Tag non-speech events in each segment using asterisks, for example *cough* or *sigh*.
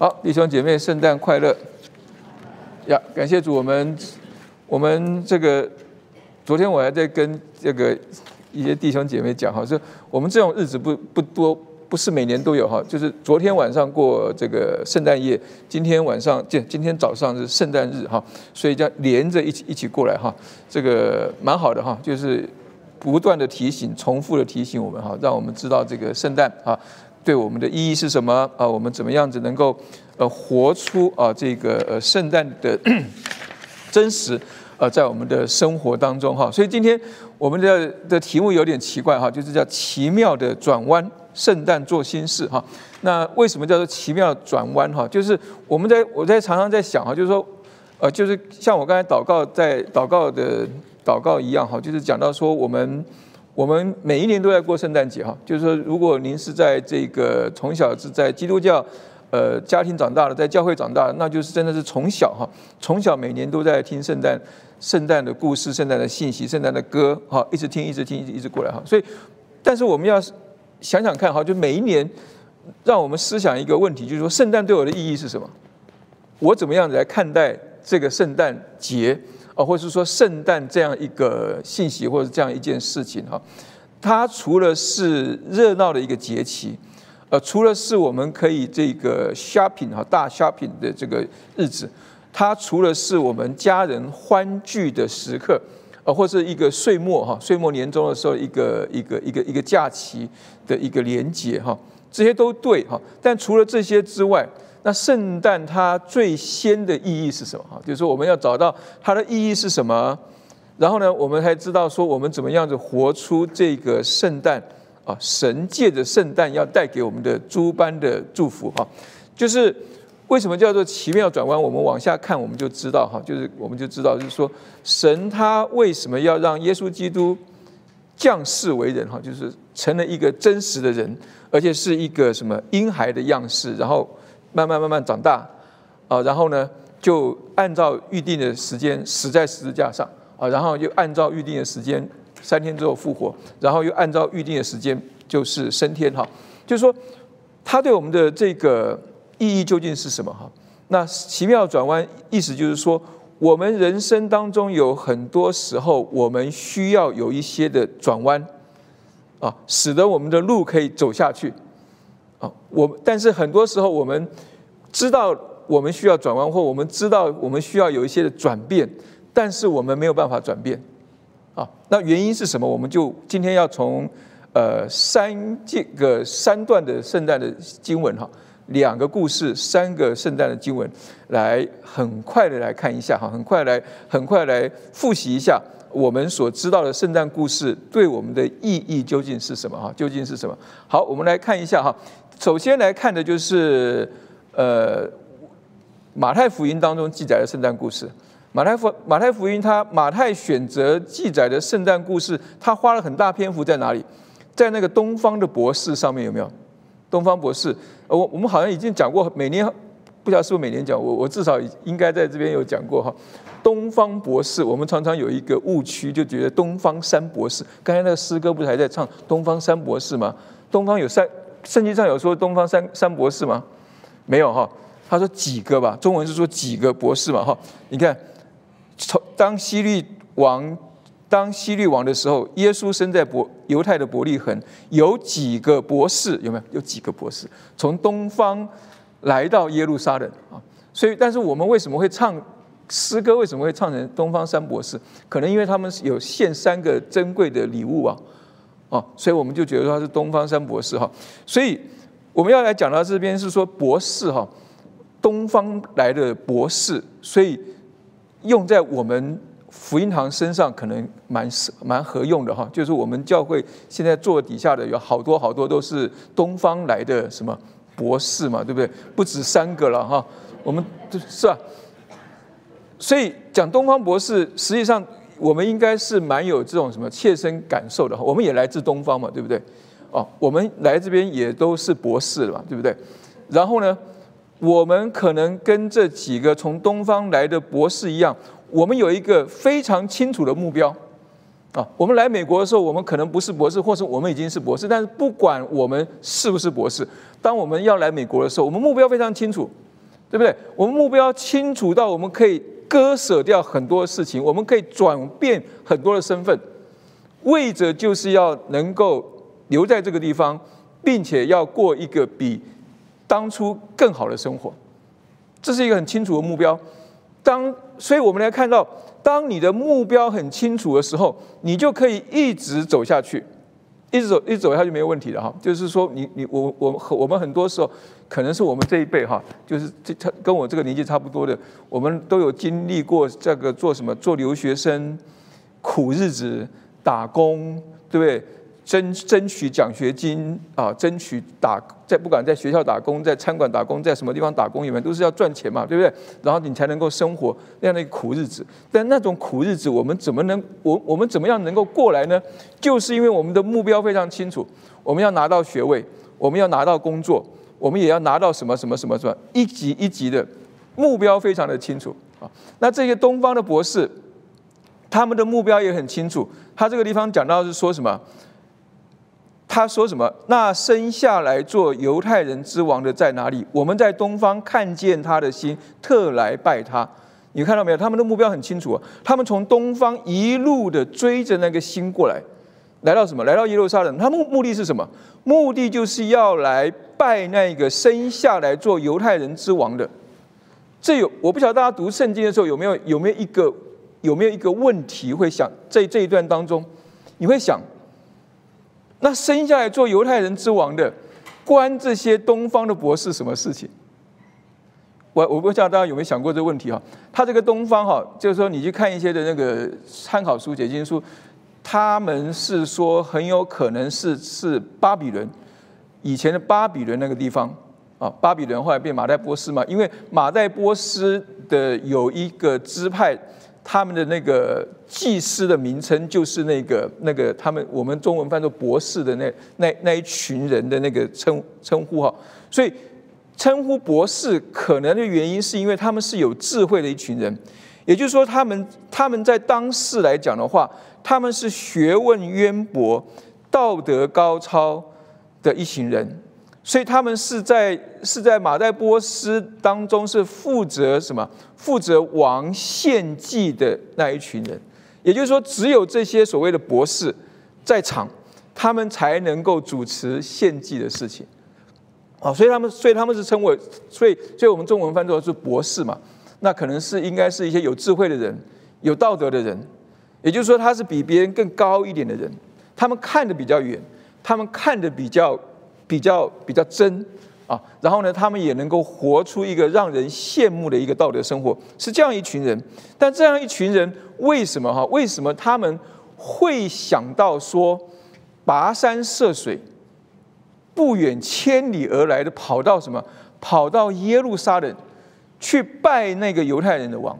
好，弟兄姐妹，圣诞快乐！呀，感谢主，我们我们这个昨天我还在跟这个一些弟兄姐妹讲哈，说我们这种日子不不多，不是每年都有哈，就是昨天晚上过这个圣诞夜，今天晚上今今天早上是圣诞日哈，所以这样连着一起一起过来哈，这个蛮好的哈，就是不断的提醒，重复的提醒我们哈，让我们知道这个圣诞啊。对我们的意义是什么啊？我们怎么样子能够呃活出啊这个呃圣诞的 *coughs* 真实呃在我们的生活当中哈？所以今天我们的的题目有点奇怪哈，就是叫奇妙的转弯，圣诞做新事哈。那为什么叫做奇妙转弯哈？就是我们在我在常常在想哈，就是说呃就是像我刚才祷告在祷告的祷告一样哈，就是讲到说我们。我们每一年都在过圣诞节哈，就是说，如果您是在这个从小是在基督教呃家庭长大的，在教会长大的，那就是真的是从小哈，从小每年都在听圣诞圣诞的故事、圣诞的信息、圣诞的歌哈，一直听、一直听、一直一直过来哈。所以，但是我们要想想看哈，就每一年让我们思想一个问题，就是说，圣诞对我的意义是什么？我怎么样子来看待这个圣诞节？啊，或是说圣诞这样一个信息，或者这样一件事情哈，它除了是热闹的一个节气，呃，除了是我们可以这个 shopping 哈大 shopping 的这个日子，它除了是我们家人欢聚的时刻，呃，或是一个岁末哈岁末年终的时候一个一个一个一个假期的一个连结哈，这些都对哈，但除了这些之外。那圣诞它最先的意义是什么？哈，就是说我们要找到它的意义是什么，然后呢，我们才知道说我们怎么样子活出这个圣诞啊，神借着圣诞要带给我们的诸般的祝福哈。就是为什么叫做奇妙转弯？我们往下看，我们就知道哈，就是我们就知道，就是说神他为什么要让耶稣基督降世为人？哈，就是成了一个真实的人，而且是一个什么婴孩的样式，然后。慢慢慢慢长大，啊，然后呢，就按照预定的时间死在十字架上，啊，然后又按照预定的时间三天之后复活，然后又按照预定的时间就是升天哈。就是说，他对我们的这个意义究竟是什么哈？那奇妙转弯意思就是说，我们人生当中有很多时候，我们需要有一些的转弯，啊，使得我们的路可以走下去。啊，我但是很多时候我们知道我们需要转弯，或我们知道我们需要有一些的转变，但是我们没有办法转变。啊，那原因是什么？我们就今天要从呃三这个三段的圣诞的经文哈，两个故事，三个圣诞的经文，来很快的来看一下哈，很快来很快来复习一下我们所知道的圣诞故事对我们的意义究竟是什么哈？究竟是什么？好，我们来看一下哈。首先来看的就是，呃，马太福音当中记载的圣诞故事。马太福马太福音，他马太选择记载的圣诞故事，他花了很大篇幅在哪里？在那个东方的博士上面有没有？东方博士，我我们好像已经讲过，每年不晓得是不是每年讲，我我至少应该在这边有讲过哈。东方博士，我们常常有一个误区，就觉得东方三博士。刚才那个诗歌不是还在唱东方三博士吗？东方有三。圣经上有说东方三三博士吗？没有哈，他说几个吧，中文是说几个博士嘛哈。你看，从当希律王当希律王的时候，耶稣生在伯犹太的伯利恒，有几个博士有没有？有几个博士从东方来到耶路撒冷啊？所以，但是我们为什么会唱诗歌？为什么会唱成东方三博士？可能因为他们有献三个珍贵的礼物啊。哦，所以我们就觉得他是东方三博士哈，所以我们要来讲到这边是说博士哈，东方来的博士，所以用在我们福音堂身上可能蛮蛮合用的哈，就是我们教会现在坐底下的有好多好多都是东方来的什么博士嘛，对不对？不止三个了哈，我们是吧？所以讲东方博士，实际上。我们应该是蛮有这种什么切身感受的，我们也来自东方嘛，对不对？哦，我们来这边也都是博士了嘛，对不对？然后呢，我们可能跟这几个从东方来的博士一样，我们有一个非常清楚的目标啊。我们来美国的时候，我们可能不是博士，或是我们已经是博士，但是不管我们是不是博士，当我们要来美国的时候，我们目标非常清楚对不对？我们目标清楚到我们可以割舍掉很多事情，我们可以转变很多的身份，为着就是要能够留在这个地方，并且要过一个比当初更好的生活，这是一个很清楚的目标。当所以，我们来看到，当你的目标很清楚的时候，你就可以一直走下去。一直走，一直走下去没有问题的哈。就是说，你你我我我们很多时候，可能是我们这一辈哈，就是这他跟我这个年纪差不多的，我们都有经历过这个做什么，做留学生，苦日子，打工，对不对？争争取奖学金啊，争取打在不管在学校打工，在餐馆打工，在什么地方打工，你们都是要赚钱嘛，对不对？然后你才能够生活那样的苦日子。但那种苦日子，我们怎么能我我们怎么样能够过来呢？就是因为我们的目标非常清楚，我们要拿到学位，我们要拿到工作，我们也要拿到什么什么什么什么一级一级的目标非常的清楚啊。那这些东方的博士，他们的目标也很清楚。他这个地方讲到是说什么？他说什么？那生下来做犹太人之王的在哪里？我们在东方看见他的心，特来拜他。你看到没有？他们的目标很清楚啊！他们从东方一路的追着那个心过来，来到什么？来到耶路撒冷。他目目的是什么？目的就是要来拜那个生下来做犹太人之王的。这有我不晓得大家读圣经的时候有没有有没有一个有没有一个问题会想在这一段当中，你会想。那生下来做犹太人之王的，关这些东方的博士什么事情？我我不知道大家有没有想过这个问题哈？他这个东方哈，就是说你去看一些的那个参考书、解经书，他们是说很有可能是是巴比伦以前的巴比伦那个地方啊，巴比伦后来变马代波斯嘛，因为马代波斯的有一个支派。他们的那个祭司的名称就是那个那个他们我们中文翻作博士的那那那一群人的那个称称呼哈，所以称呼博士可能的原因是因为他们是有智慧的一群人，也就是说他们他们在当世来讲的话，他们是学问渊博、道德高超的一群人。所以他们是在是在马代波斯当中是负责什么？负责王献祭的那一群人，也就是说，只有这些所谓的博士在场，他们才能够主持献祭的事情。哦，所以他们，所以他们是称为，所以，所以我们中文翻作是博士嘛？那可能是应该是一些有智慧的人、有道德的人，也就是说，他是比别人更高一点的人，他们看得比较远，他们看得比较。比较比较真啊，然后呢，他们也能够活出一个让人羡慕的一个道德生活，是这样一群人。但这样一群人为什么哈？为什么他们会想到说跋山涉水、不远千里而来的跑到什么？跑到耶路撒冷去拜那个犹太人的王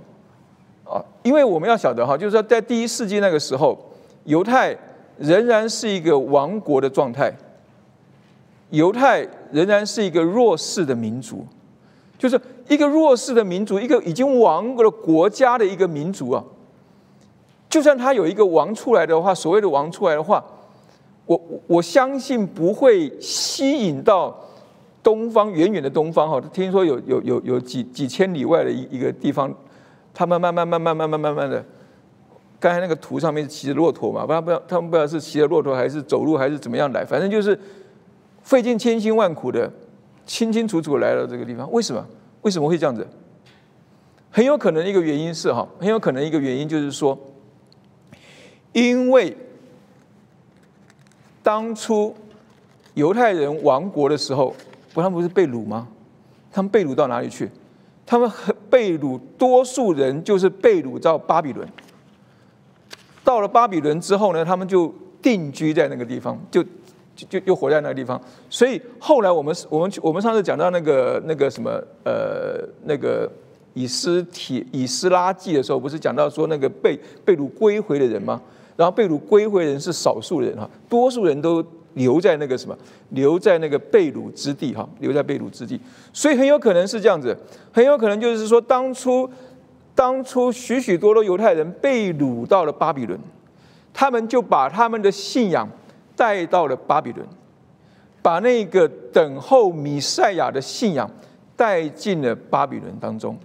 啊？因为我们要晓得哈，就是说在第一世纪那个时候，犹太仍然是一个亡国的状态。犹太仍然是一个弱势的民族，就是一个弱势的民族，一个已经亡国的国家的一个民族啊。就算他有一个王出来的话，所谓的王出来的话，我我相信不会吸引到东方远远的东方哈。听说有有有有几几千里外的一一个地方，他们慢慢慢慢慢慢慢慢的，刚才那个图上面骑着骆驼嘛，不知道不知道他们不知道是骑着骆驼还是走路还是怎么样来，反正就是。费尽千辛万苦的，清清楚楚来到这个地方，为什么？为什么会这样子？很有可能一个原因是哈，很有可能一个原因就是说，因为当初犹太人亡国的时候，不，他们不是被掳吗？他们被掳到哪里去？他们被掳，多数人就是被掳到巴比伦。到了巴比伦之后呢，他们就定居在那个地方，就。就就又活在那个地方，所以后来我们我们我们上次讲到那个那个什么呃那个以斯帖以斯拉记的时候，不是讲到说那个被被掳归回的人吗？然后被掳归回人是少数人哈，多数人都留在那个什么留在那个被掳之地哈，留在被掳之地，所以很有可能是这样子，很有可能就是说当初当初许许多多犹太人被掳到了巴比伦，他们就把他们的信仰。带到了巴比伦，把那个等候米赛亚的信仰带进了巴比伦当中，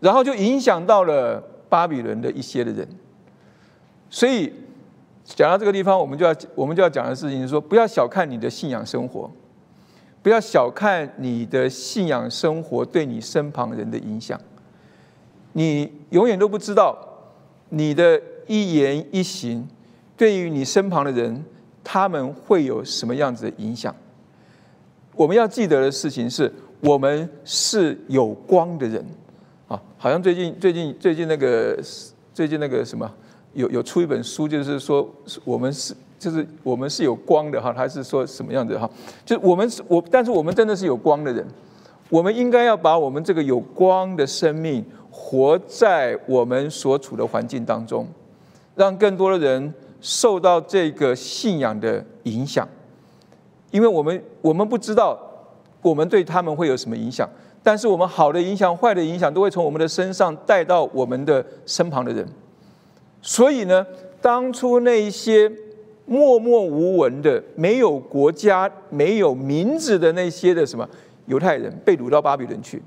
然后就影响到了巴比伦的一些的人。所以讲到这个地方，我们就要我们就要讲的事情是说，不要小看你的信仰生活，不要小看你的信仰生活对你身旁人的影响。你永远都不知道你的一言一行对于你身旁的人，他们会有什么样子的影响。我们要记得的事情是，我们是有光的人啊！好像最近最近最近那个最近那个什么，有有出一本书，就是说我们是就是我们是有光的哈，他是说什么样子哈？就是我们是我，但是我们真的是有光的人，我们应该要把我们这个有光的生命活在我们所处的环境当中，让更多的人受到这个信仰的影响。因为我们我们不知道我们对他们会有什么影响，但是我们好的影响、坏的影响都会从我们的身上带到我们的身旁的人。所以呢，当初那些默默无闻的、没有国家、没有名字的那些的什么犹太人，被掳到巴比伦去，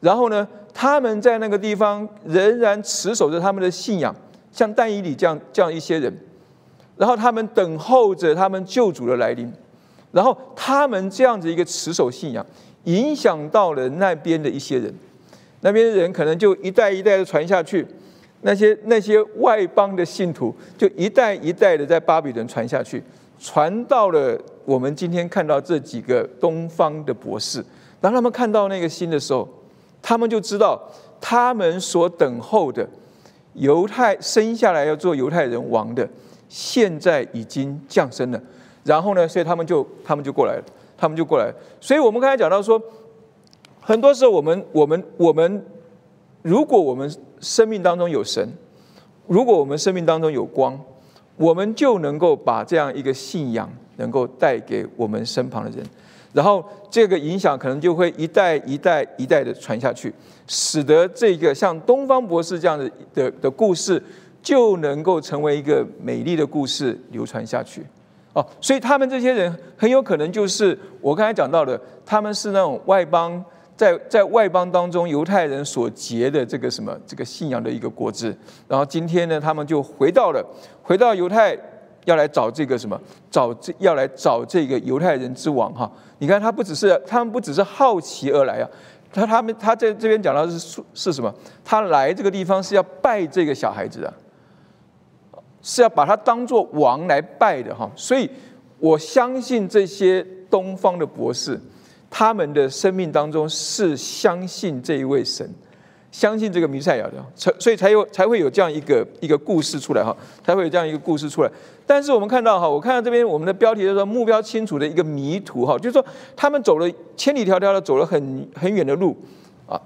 然后呢，他们在那个地方仍然持守着他们的信仰，像但以理这样这样一些人，然后他们等候着他们救主的来临。然后他们这样子一个持守信仰，影响到了那边的一些人，那边的人可能就一代一代的传下去，那些那些外邦的信徒就一代一代的在巴比伦传下去，传到了我们今天看到这几个东方的博士，当他们看到那个心的时候，他们就知道他们所等候的犹太生下来要做犹太人王的，现在已经降生了。然后呢？所以他们就他们就过来了，他们就过来了。所以我们刚才讲到说，很多时候我们我们我们，如果我们生命当中有神，如果我们生命当中有光，我们就能够把这样一个信仰能够带给我们身旁的人，然后这个影响可能就会一代一代一代的传下去，使得这个像东方博士这样的的的故事，就能够成为一个美丽的故事流传下去。哦，所以他们这些人很有可能就是我刚才讲到的，他们是那种外邦在在外邦当中犹太人所结的这个什么这个信仰的一个果子，然后今天呢，他们就回到了回到犹太，要来找这个什么找这要来找这个犹太人之王哈。你看他不只是他们不只是好奇而来啊，他他们他在这边讲到是是什么？他来这个地方是要拜这个小孩子的。是要把他当做王来拜的哈，所以我相信这些东方的博士，他们的生命当中是相信这一位神，相信这个弥赛亚的，才所以才有才会有这样一个一个故事出来哈，才会有这样一个故事出来。但是我们看到哈，我看到这边我们的标题叫做目标清楚的一个迷途哈，就是说他们走了千里迢迢的走了很很远的路啊，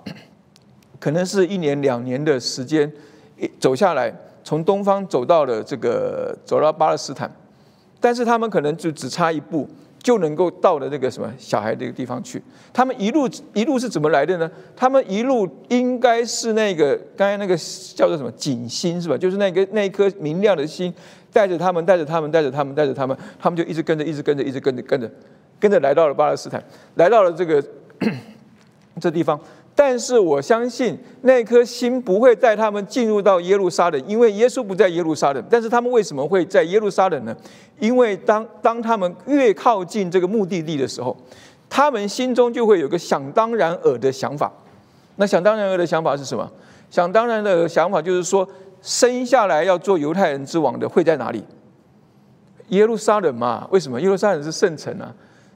可能是一年两年的时间一走下来。从东方走到了这个，走到巴勒斯坦，但是他们可能就只差一步就能够到了那个什么小孩这个地方去。他们一路一路是怎么来的呢？他们一路应该是那个刚才那个叫做什么锦星是吧？就是那个那一颗明亮的心带着他们，带着他们，带着他们，带着他们，他们就一直跟着，一直跟着，一直跟着，跟着，跟着来到了巴勒斯坦，来到了这个 *coughs* 这地方。但是我相信那颗心不会带他们进入到耶路撒冷，因为耶稣不在耶路撒冷。但是他们为什么会在耶路撒冷呢？因为当当他们越靠近这个目的地的时候，他们心中就会有个想当然尔的想法。那想当然尔的想法是什么？想当然的想法就是说，生下来要做犹太人之王的会在哪里？耶路撒冷嘛？为什么？耶路撒冷是圣城啊，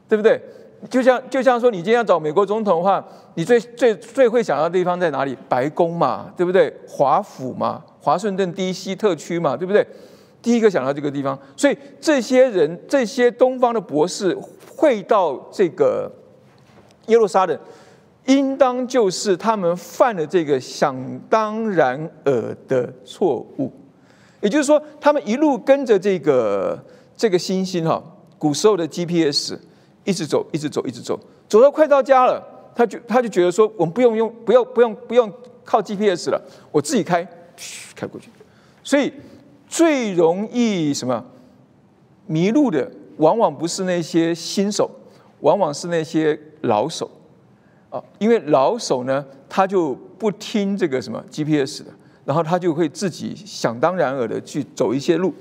对不对？就像就像说，你今天要找美国总统的话，你最最最会想到的地方在哪里？白宫嘛，对不对？华府嘛，华盛顿 D.C. 特区嘛，对不对？第一个想到这个地方，所以这些人，这些东方的博士会到这个耶路撒冷，应当就是他们犯了这个想当然尔的错误。也就是说，他们一路跟着这个这个星星哈，古时候的 GPS。一直走，一直走，一直走，走到快到家了，他就他就觉得说，我们不用用，不要不用不用靠 GPS 了，我自己开，嘘开过去。所以最容易什么迷路的，往往不是那些新手，往往是那些老手。啊，因为老手呢，他就不听这个什么 GPS 的，然后他就会自己想当然尔的去走一些路，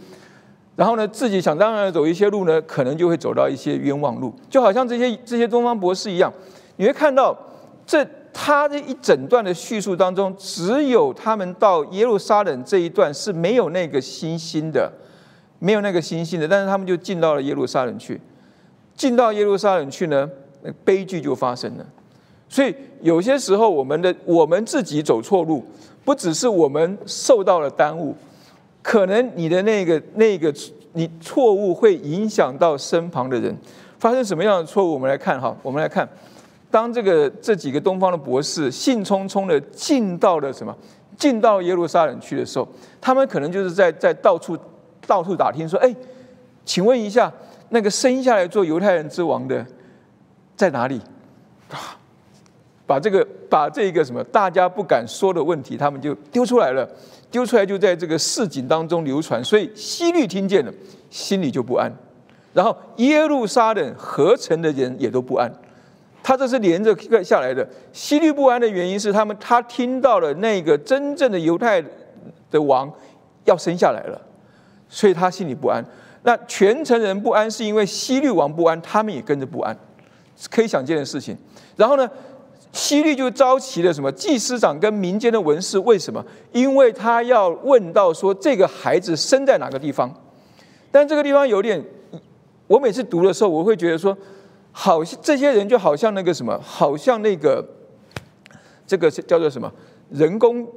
然后呢，自己想当然走一些路呢，可能就会走到一些冤枉路，就好像这些这些东方博士一样，你会看到这他这一整段的叙述当中，只有他们到耶路撒冷这一段是没有那个星星的，没有那个星星的，但是他们就进到了耶路撒冷去，进到耶路撒冷去呢，那悲剧就发生了。所以有些时候，我们的我们自己走错路，不只是我们受到了耽误，可能你的那个那个你错误会影响到身旁的人。发生什么样的错误？我们来看哈，我们来看，当这个这几个东方的博士兴冲冲的进到了什么，进到耶路撒冷去的时候，他们可能就是在在到处到处打听说，哎，请问一下，那个生下来做犹太人之王的在哪里？把这个把这个什么大家不敢说的问题，他们就丢出来了，丢出来就在这个市井当中流传，所以西律听见了，心里就不安，然后耶路撒冷合成的人也都不安，他这是连着下来的。西律不安的原因是他们他听到了那个真正的犹太的王要生下来了，所以他心里不安。那全城人不安是因为西律王不安，他们也跟着不安，可以想见的事情。然后呢？希律就召集了什么祭司长跟民间的文士？为什么？因为他要问到说这个孩子生在哪个地方。但这个地方有点，我每次读的时候，我会觉得说，好像这些人就好像那个什么，好像那个这个是叫做什么人工，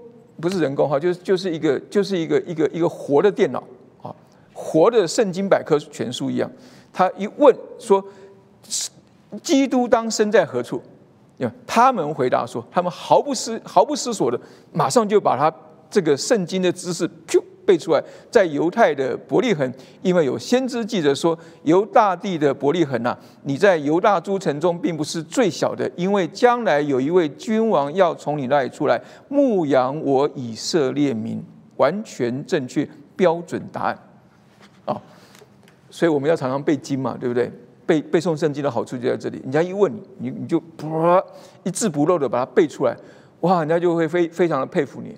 不是人工哈，就是就是一个就是一个一个一个活的电脑啊，活的圣经百科全书一样。他一问说，基督当生在何处？他们回答说，他们毫不思毫不思索的，马上就把他这个圣经的知识噗背出来。在犹太的伯利恒，因为有先知记者说，犹大地的伯利恒呐，你在犹大诸城中并不是最小的，因为将来有一位君王要从你那里出来牧养我以色列民。完全正确标准答案啊！所以我们要常常背经嘛，对不对？背背诵圣经的好处就在这里，人家一问你，你你就噗一字不漏的把它背出来，哇，人家就会非非常的佩服你，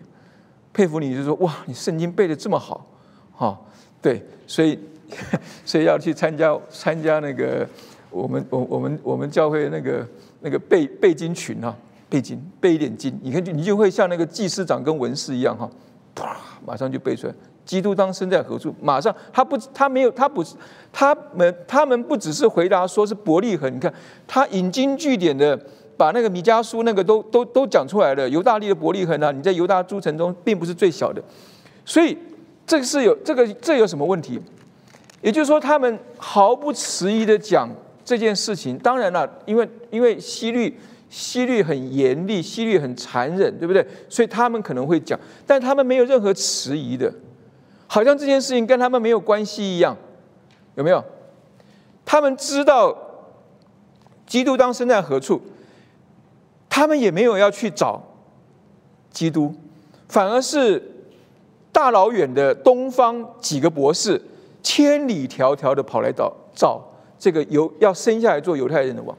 佩服你就说哇，你圣经背的这么好，哈，对，所以 *laughs* 所以要去参加参加那个我们我我们我们教会那个那个背背经群啊，背经背一点经，你看就你就会像那个祭司长跟文士一样哈，啪，马上就背出来。基督当生在何处？马上，他不，他没有，他不是，他们，他们不只是回答说是伯利恒。你看，他引经据典的把那个米迦书那个都都都讲出来了。犹大利的伯利恒啊，你在犹大诸城中并不是最小的，所以这个是有这个这有什么问题？也就是说，他们毫不迟疑的讲这件事情。当然了，因为因为西律西律很严厉，西律很残忍，对不对？所以他们可能会讲，但他们没有任何迟疑的。好像这件事情跟他们没有关系一样，有没有？他们知道基督当生在何处，他们也没有要去找基督，反而是大老远的东方几个博士千里迢迢的跑来找找这个犹要生下来做犹太人的王，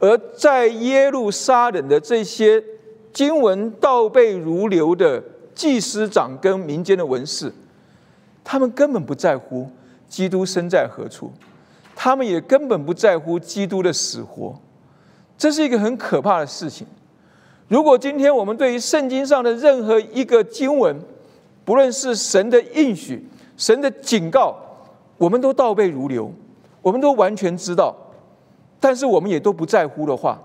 而在耶路撒冷的这些经文倒背如流的祭司长跟民间的文士。他们根本不在乎基督身在何处，他们也根本不在乎基督的死活，这是一个很可怕的事情。如果今天我们对于圣经上的任何一个经文，不论是神的应许、神的警告，我们都倒背如流，我们都完全知道，但是我们也都不在乎的话，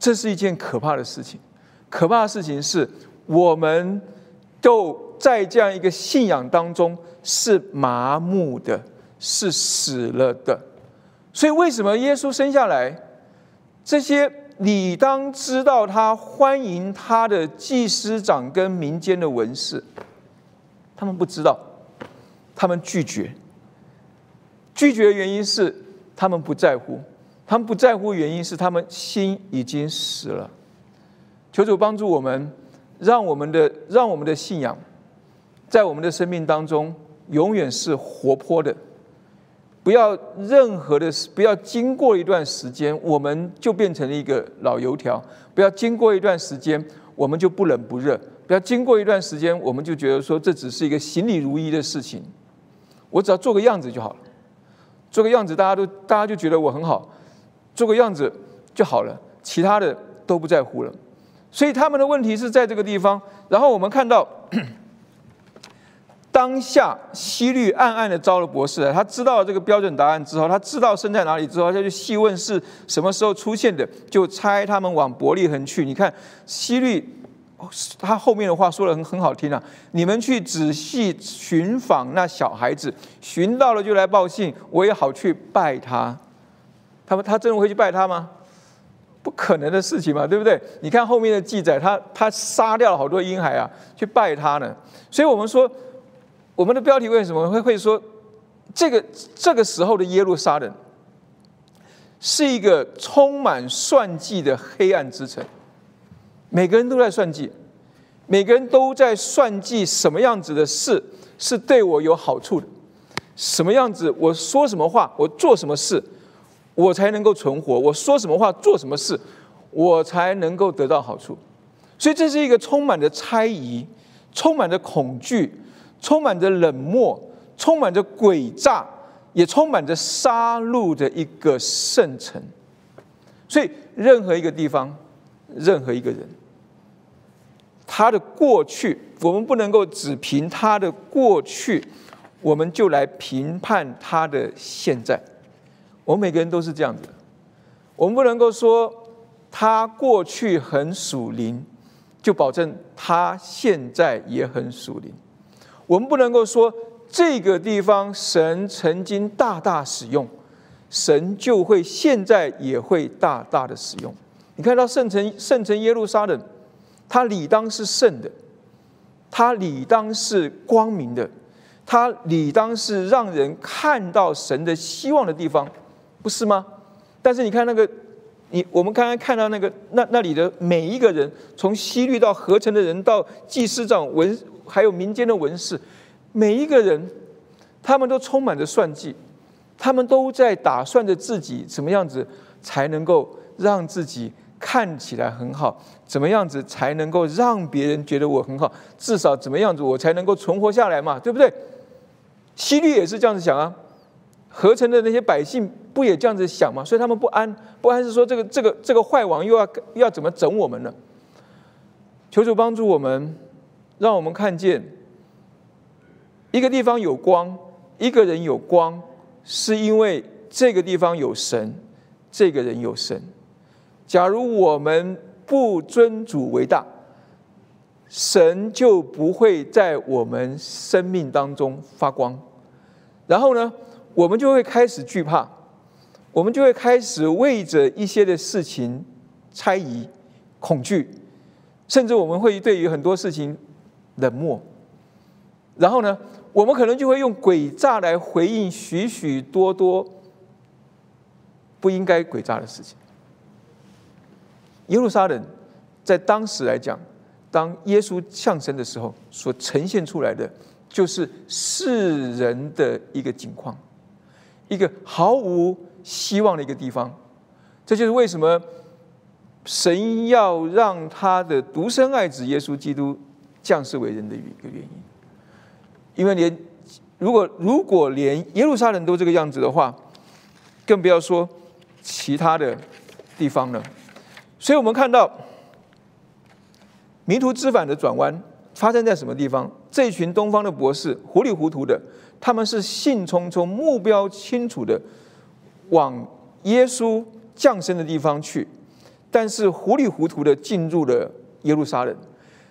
这是一件可怕的事情。可怕的事情是，我们都。在这样一个信仰当中是麻木的，是死了的。所以，为什么耶稣生下来，这些你当知道他欢迎他的祭司长跟民间的文士，他们不知道，他们拒绝。拒绝的原因是他们不在乎，他们不在乎原因是他们心已经死了。求主帮助我们，让我们的让我们的信仰。在我们的生命当中，永远是活泼的，不要任何的，不要经过一段时间，我们就变成了一个老油条；不要经过一段时间，我们就不冷不热；不要经过一段时间，我们就觉得说这只是一个行礼如仪的事情。我只要做个样子就好了，做个样子，大家都大家就觉得我很好，做个样子就好了，其他的都不在乎了。所以他们的问题是在这个地方。然后我们看到。当下，西律暗暗的招了博士。他知道这个标准答案之后，他知道生在哪里之后，他就细问是什么时候出现的，就猜他们往伯利恒去。你看，西律他后面的话说的很很好听啊，你们去仔细寻访那小孩子，寻到了就来报信，我也好去拜他。他们他真的会去拜他吗？不可能的事情嘛，对不对？你看后面的记载，他他杀掉了好多婴孩啊，去拜他呢。所以我们说。我们的标题为什么会会说这个这个时候的耶路撒冷是一个充满算计的黑暗之城？每个人都在算计，每个人都在算计什么样子的事是对我有好处的，什么样子我说什么话，我做什么事，我才能够存活？我说什么话，做什么事，我才能够得到好处？所以这是一个充满着猜疑、充满着恐惧。充满着冷漠，充满着诡诈，也充满着杀戮的一个圣城。所以，任何一个地方，任何一个人，他的过去，我们不能够只凭他的过去，我们就来评判他的现在。我们每个人都是这样子的。我们不能够说他过去很属灵，就保证他现在也很属灵。我们不能够说这个地方神曾经大大使用，神就会现在也会大大的使用。你看到圣城圣城耶路撒冷，它理当是圣的，它理当是光明的，它理当是让人看到神的希望的地方，不是吗？但是你看那个，你我们刚刚看到那个那那里的每一个人，从西律到合成的人，到祭司长文。还有民间的文士，每一个人，他们都充满着算计，他们都在打算着自己怎么样子才能够让自己看起来很好，怎么样子才能够让别人觉得我很好，至少怎么样子我才能够存活下来嘛，对不对？西律也是这样子想啊，合成的那些百姓不也这样子想吗？所以他们不安，不安是说这个这个这个坏王又要又要怎么整我们呢？求主帮助我们。让我们看见一个地方有光，一个人有光，是因为这个地方有神，这个人有神。假如我们不尊主为大，神就不会在我们生命当中发光。然后呢，我们就会开始惧怕，我们就会开始为着一些的事情猜疑、恐惧，甚至我们会对于很多事情。冷漠，然后呢，我们可能就会用诡诈来回应许许多多不应该诡诈的事情。耶路撒冷在当时来讲，当耶稣降生的时候，所呈现出来的就是世人的一个景况，一个毫无希望的一个地方。这就是为什么神要让他的独生爱子耶稣基督。降世为人的一个原因，因为连如果如果连耶路撒冷都这个样子的话，更不要说其他的地方了。所以我们看到迷途知返的转弯发生在什么地方？这一群东方的博士糊里糊涂的，他们是兴冲冲、目标清楚的往耶稣降生的地方去，但是糊里糊涂的进入了耶路撒冷。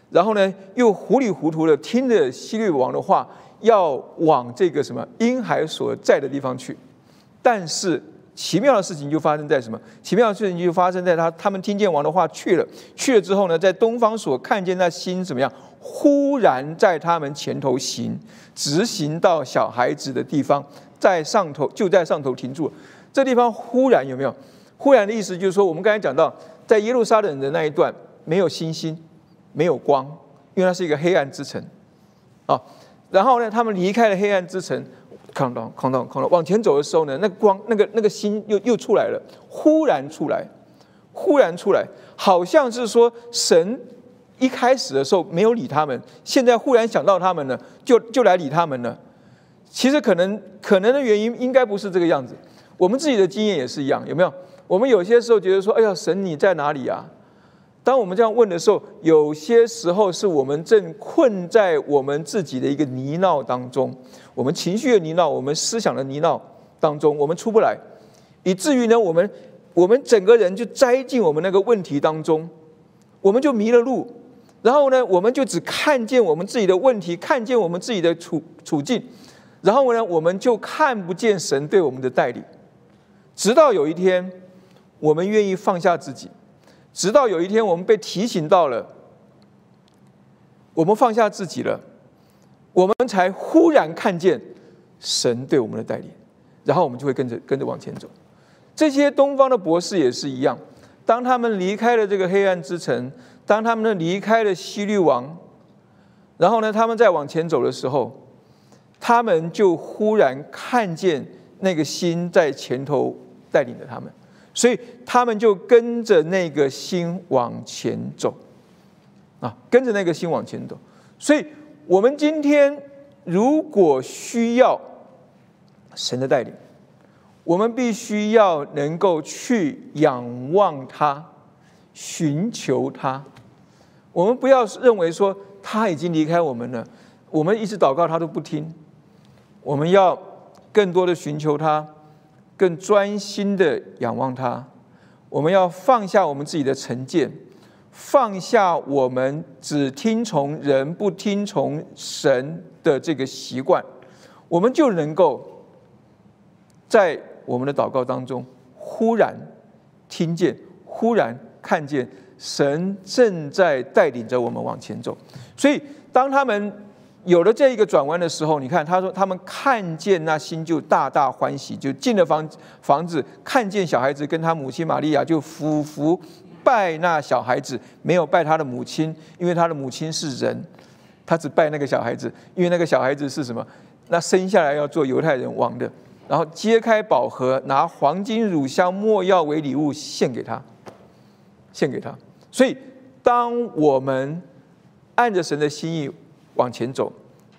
然后呢，又糊里糊涂的听着希律王的话，要往这个什么婴孩所在的地方去。但是奇妙的事情就发生在什么？奇妙的事情就发生在他他们听见王的话去了，去了之后呢，在东方所看见那星怎么样？忽然在他们前头行，直行到小孩子的地方，在上头就在上头停住。这地方忽然有没有？忽然的意思就是说，我们刚才讲到，在耶路撒冷的那一段没有星星。没有光，因为它是一个黑暗之城，啊，然后呢，他们离开了黑暗之城，看到看到看到，往前走的时候呢，那光那个那个心又又出来了，忽然出来，忽然出来，好像是说神一开始的时候没有理他们，现在忽然想到他们了，就就来理他们了。其实可能可能的原因应该不是这个样子，我们自己的经验也是一样，有没有？我们有些时候觉得说，哎呀，神你在哪里啊？当我们这样问的时候，有些时候是我们正困在我们自己的一个泥淖当中，我们情绪的泥淖，我们思想的泥淖当中，我们出不来，以至于呢，我们我们整个人就栽进我们那个问题当中，我们就迷了路，然后呢，我们就只看见我们自己的问题，看见我们自己的处处境，然后呢，我们就看不见神对我们的带领，直到有一天，我们愿意放下自己。直到有一天，我们被提醒到了，我们放下自己了，我们才忽然看见神对我们的带领，然后我们就会跟着跟着往前走。这些东方的博士也是一样，当他们离开了这个黑暗之城，当他们呢离开了西律王，然后呢，他们在往前走的时候，他们就忽然看见那个心在前头带领着他们。所以他们就跟着那个心往前走，啊，跟着那个心往前走。所以，我们今天如果需要神的带领，我们必须要能够去仰望他，寻求他。我们不要认为说他已经离开我们了，我们一直祷告他都不听。我们要更多的寻求他。更专心的仰望他，我们要放下我们自己的成见，放下我们只听从人不听从神的这个习惯，我们就能够在我们的祷告当中，忽然听见，忽然看见神正在带领着我们往前走。所以，当他们。有了这一个转弯的时候，你看他说他们看见那心就大大欢喜，就进了房房子，看见小孩子跟他母亲玛利亚就俯伏拜那小孩子，没有拜他的母亲，因为他的母亲是人，他只拜那个小孩子，因为那个小孩子是什么？那生下来要做犹太人王的，然后揭开宝盒，拿黄金、乳香、没药为礼物献给他，献给他。所以，当我们按着神的心意。往前走，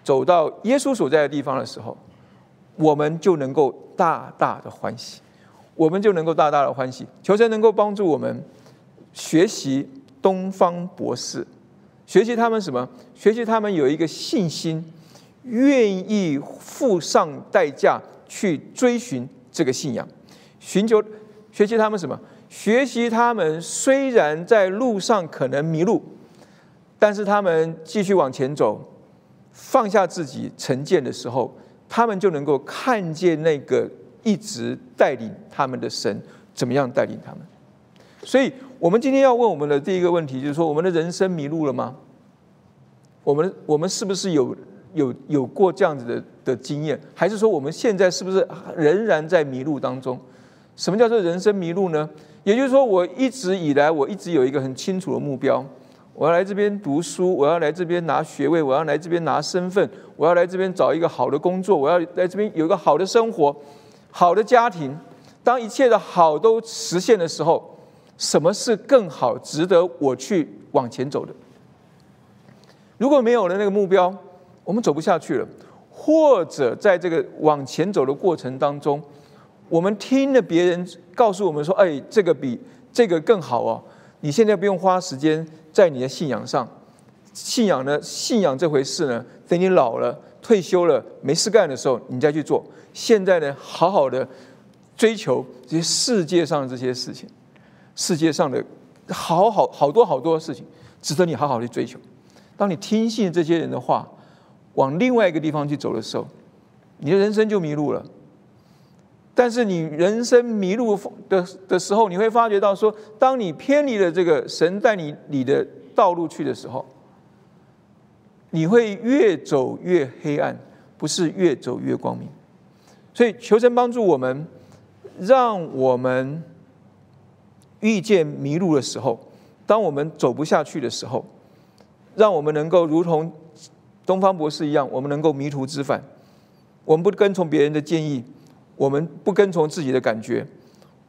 走到耶稣所在的地方的时候，我们就能够大大的欢喜，我们就能够大大的欢喜。求神能够帮助我们学习东方博士，学习他们什么？学习他们有一个信心，愿意付上代价去追寻这个信仰，寻求学习他们什么？学习他们虽然在路上可能迷路。但是他们继续往前走，放下自己成见的时候，他们就能够看见那个一直带领他们的神怎么样带领他们。所以，我们今天要问我们的第一个问题，就是说，我们的人生迷路了吗？我们我们是不是有有有过这样子的的经验？还是说，我们现在是不是仍然在迷路当中？什么叫做人生迷路呢？也就是说，我一直以来，我一直有一个很清楚的目标。我要来这边读书，我要来这边拿学位，我要来这边拿身份，我要来这边找一个好的工作，我要来这边有一个好的生活、好的家庭。当一切的好都实现的时候，什么是更好、值得我去往前走的？如果没有了那个目标，我们走不下去了。或者在这个往前走的过程当中，我们听了别人告诉我们说：“哎，这个比这个更好哦。”你现在不用花时间在你的信仰上，信仰呢？信仰这回事呢？等你老了、退休了、没事干的时候，你再去做。现在呢，好好的追求这些世界上这些事情，世界上的好好好多好多事情，值得你好好的追求。当你听信这些人的话，往另外一个地方去走的时候，你的人生就迷路了。但是你人生迷路的的时候，你会发觉到说，当你偏离了这个神带你你的道路去的时候，你会越走越黑暗，不是越走越光明。所以求神帮助我们，让我们遇见迷路的时候，当我们走不下去的时候，让我们能够如同东方博士一样，我们能够迷途知返。我们不跟从别人的建议，我们不跟从自己的感觉，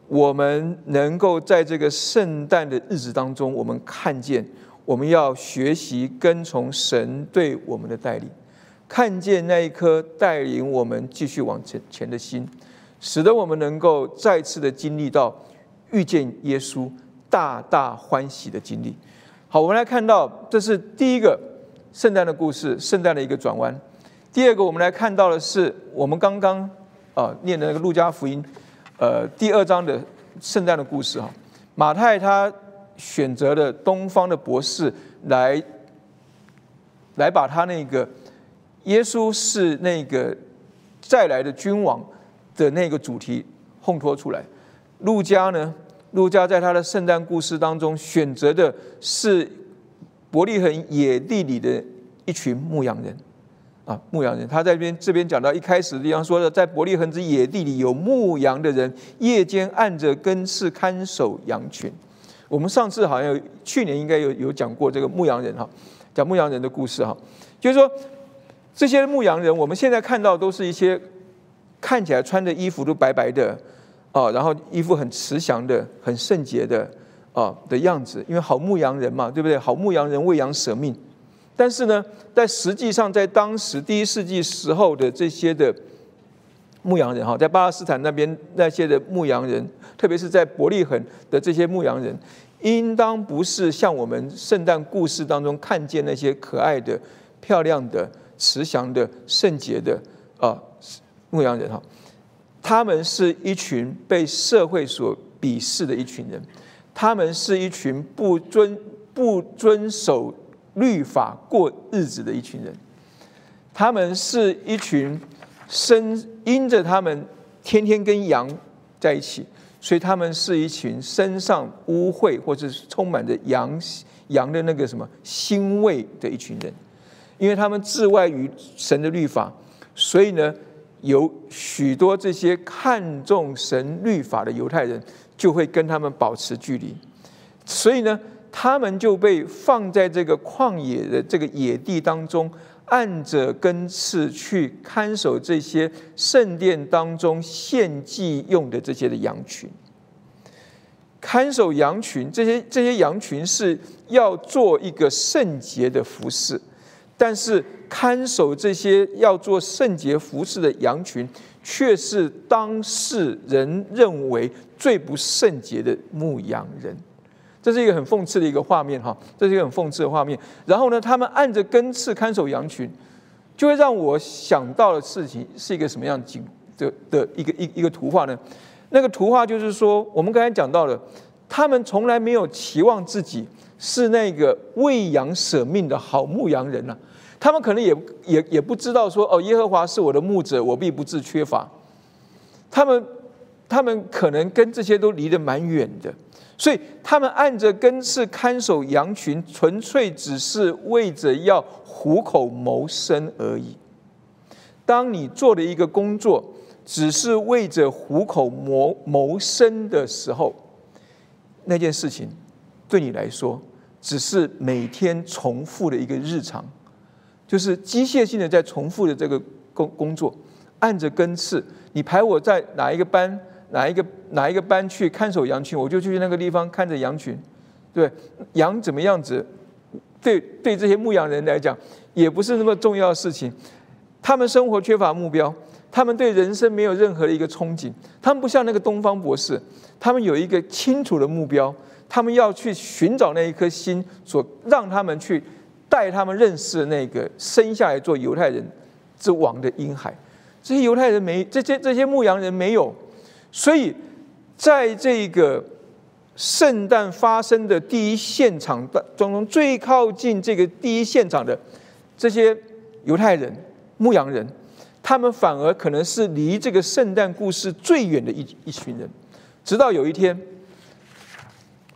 我们能够在这个圣诞的日子当中，我们看见我们要学习跟从神对我们的带领，看见那一颗带领我们继续往前前的心，使得我们能够再次的经历到遇见耶稣大大欢喜的经历。好，我们来看到这是第一个圣诞的故事，圣诞的一个转弯。第二个，我们来看到的是我们刚刚啊念的那个路加福音，呃，第二章的圣诞的故事哈。马太他选择了东方的博士来，来把他那个耶稣是那个再来的君王的那个主题烘托出来。路加呢，路加在他的圣诞故事当中选择的是伯利恒野地里的一群牧羊人。啊，牧羊人，他在这边这边讲到一开始的地方说的，在伯利恒之野地里有牧羊的人，夜间按着根刺看守羊群。我们上次好像有去年应该有有讲过这个牧羊人哈，讲牧羊人的故事哈，就是说这些牧羊人，我们现在看到都是一些看起来穿的衣服都白白的啊，然后衣服很慈祥的、很圣洁的啊的样子，因为好牧羊人嘛，对不对？好牧羊人为羊舍命。但是呢，在实际上，在当时第一世纪时候的这些的牧羊人哈，在巴勒斯坦那边那些的牧羊人，特别是在伯利恒的这些牧羊人，应当不是像我们圣诞故事当中看见那些可爱的、漂亮的、慈祥的、圣洁的啊牧羊人哈，他们是一群被社会所鄙视的一群人，他们是一群不遵不遵守。律法过日子的一群人，他们是一群身因着他们天天跟羊在一起，所以他们是一群身上污秽或者是充满着羊羊的那个什么腥味的一群人，因为他们置外于神的律法，所以呢，有许多这些看重神律法的犹太人就会跟他们保持距离，所以呢。他们就被放在这个旷野的这个野地当中，按着根刺去看守这些圣殿当中献祭用的这些的羊群。看守羊群，这些这些羊群是要做一个圣洁的服饰，但是看守这些要做圣洁服饰的羊群，却是当事人认为最不圣洁的牧羊人。这是一个很讽刺的一个画面哈，这是一个很讽刺的画面。然后呢，他们按着根刺看守羊群，就会让我想到的事情是一个什么样景的的一个一一个图画呢？那个图画就是说，我们刚才讲到了，他们从来没有期望自己是那个为羊舍命的好牧羊人呐。他们可能也也也不知道说，哦，耶和华是我的牧者，我必不致缺乏。他们他们可能跟这些都离得蛮远的。所以他们按着根刺看守羊群，纯粹只是为着要糊口谋生而已。当你做的一个工作只是为着糊口谋谋生的时候，那件事情对你来说只是每天重复的一个日常，就是机械性的在重复的这个工工作，按着根刺，你排我在哪一个班？哪一个哪一个班去看守羊群，我就去那个地方看着羊群。对，羊怎么样子，对对这些牧羊人来讲，也不是那么重要的事情。他们生活缺乏目标，他们对人生没有任何的一个憧憬。他们不像那个东方博士，他们有一个清楚的目标，他们要去寻找那一颗心，所让他们去带他们认识那个生下来做犹太人之王的婴孩。这些犹太人没，这些这些牧羊人没有。所以，在这个圣诞发生的第一现场当中，最靠近这个第一现场的这些犹太人、牧羊人，他们反而可能是离这个圣诞故事最远的一一群人。直到有一天，